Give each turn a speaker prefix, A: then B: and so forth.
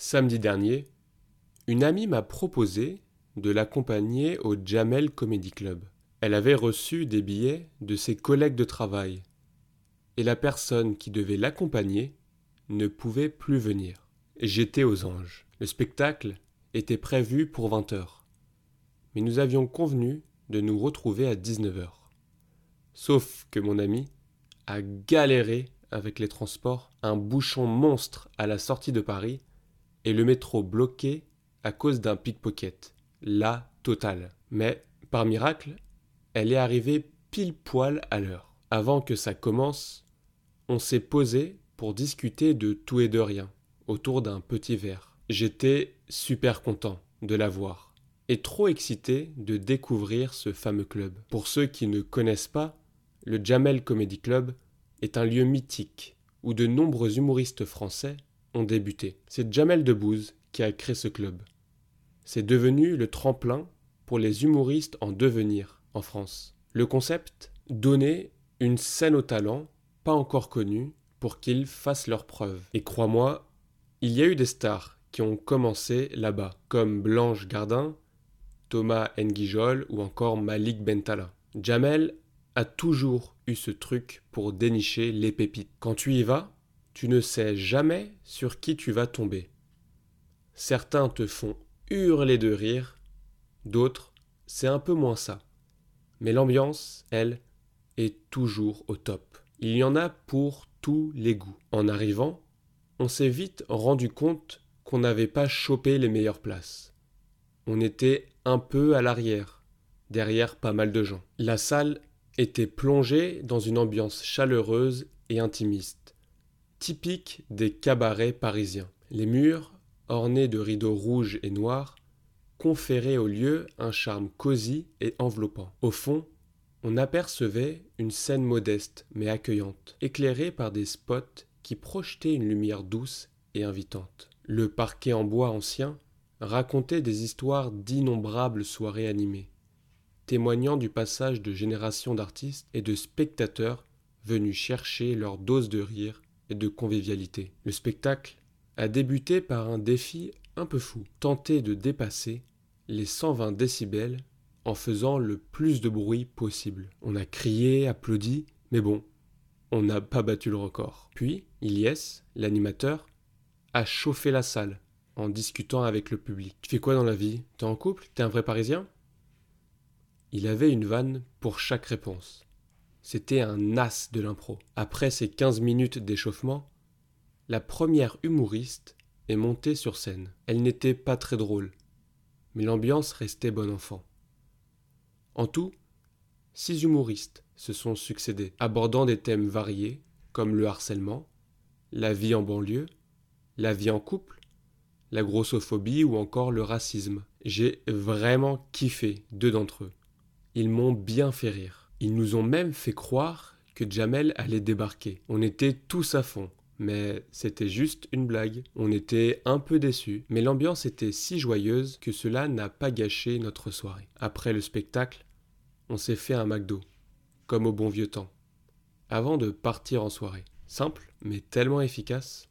A: Samedi dernier, une amie m'a proposé de l'accompagner au Jamel Comedy Club. Elle avait reçu des billets de ses collègues de travail et la personne qui devait l'accompagner ne pouvait plus venir. J'étais aux anges. Le spectacle était prévu pour 20 heures. Mais nous avions convenu de nous retrouver à 19 heures. Sauf que mon ami a galéré avec les transports, un bouchon monstre à la sortie de Paris et le métro bloqué à cause d'un pickpocket. La totale. Mais, par miracle, elle est arrivée pile poil à l'heure. Avant que ça commence, on s'est posé pour discuter de tout et de rien, autour d'un petit verre. J'étais super content de la voir et trop excité de découvrir ce fameux club. Pour ceux qui ne connaissent pas, le Jamel Comedy Club est un lieu mythique où de nombreux humoristes français débuté. C'est Jamel Debbouze qui a créé ce club. C'est devenu le tremplin pour les humoristes en devenir en France. Le concept Donner une scène aux talents pas encore connus pour qu'ils fassent leurs preuves. Et crois-moi, il y a eu des stars qui ont commencé là-bas, comme Blanche Gardin, Thomas Nguijol ou encore Malik Bentala. Jamel a toujours eu ce truc pour dénicher les pépites. Quand tu y vas, tu ne sais jamais sur qui tu vas tomber. Certains te font hurler de rire, d'autres, c'est un peu moins ça. Mais l'ambiance, elle, est toujours au top. Il y en a pour tous les goûts. En arrivant, on s'est vite rendu compte qu'on n'avait pas chopé les meilleures places. On était un peu à l'arrière, derrière pas mal de gens. La salle était plongée dans une ambiance chaleureuse et intimiste typique des cabarets parisiens. Les murs, ornés de rideaux rouges et noirs, conféraient au lieu un charme cosy et enveloppant. Au fond, on apercevait une scène modeste mais accueillante, éclairée par des spots qui projetaient une lumière douce et invitante. Le parquet en bois ancien racontait des histoires d'innombrables soirées animées, témoignant du passage de générations d'artistes et de spectateurs venus chercher leur dose de rire et de convivialité. Le spectacle a débuté par un défi un peu fou, tenter de dépasser les 120 décibels en faisant le plus de bruit possible. On a crié, applaudi, mais bon, on n'a pas battu le record. Puis, Ilyes, l'animateur, a chauffé la salle en discutant avec le public. Tu fais quoi dans la vie? T'es en couple? T'es un vrai Parisien? Il avait une vanne pour chaque réponse. C'était un as de l'impro. Après ces 15 minutes d'échauffement, la première humoriste est montée sur scène. Elle n'était pas très drôle, mais l'ambiance restait bon enfant. En tout, six humoristes se sont succédés, abordant des thèmes variés comme le harcèlement, la vie en banlieue, la vie en couple, la grossophobie ou encore le racisme. J'ai vraiment kiffé deux d'entre eux. Ils m'ont bien fait rire. Ils nous ont même fait croire que Jamel allait débarquer. On était tous à fond. Mais c'était juste une blague. On était un peu déçus, mais l'ambiance était si joyeuse que cela n'a pas gâché notre soirée. Après le spectacle, on s'est fait un McDo, comme au bon vieux temps, avant de partir en soirée. Simple, mais tellement efficace.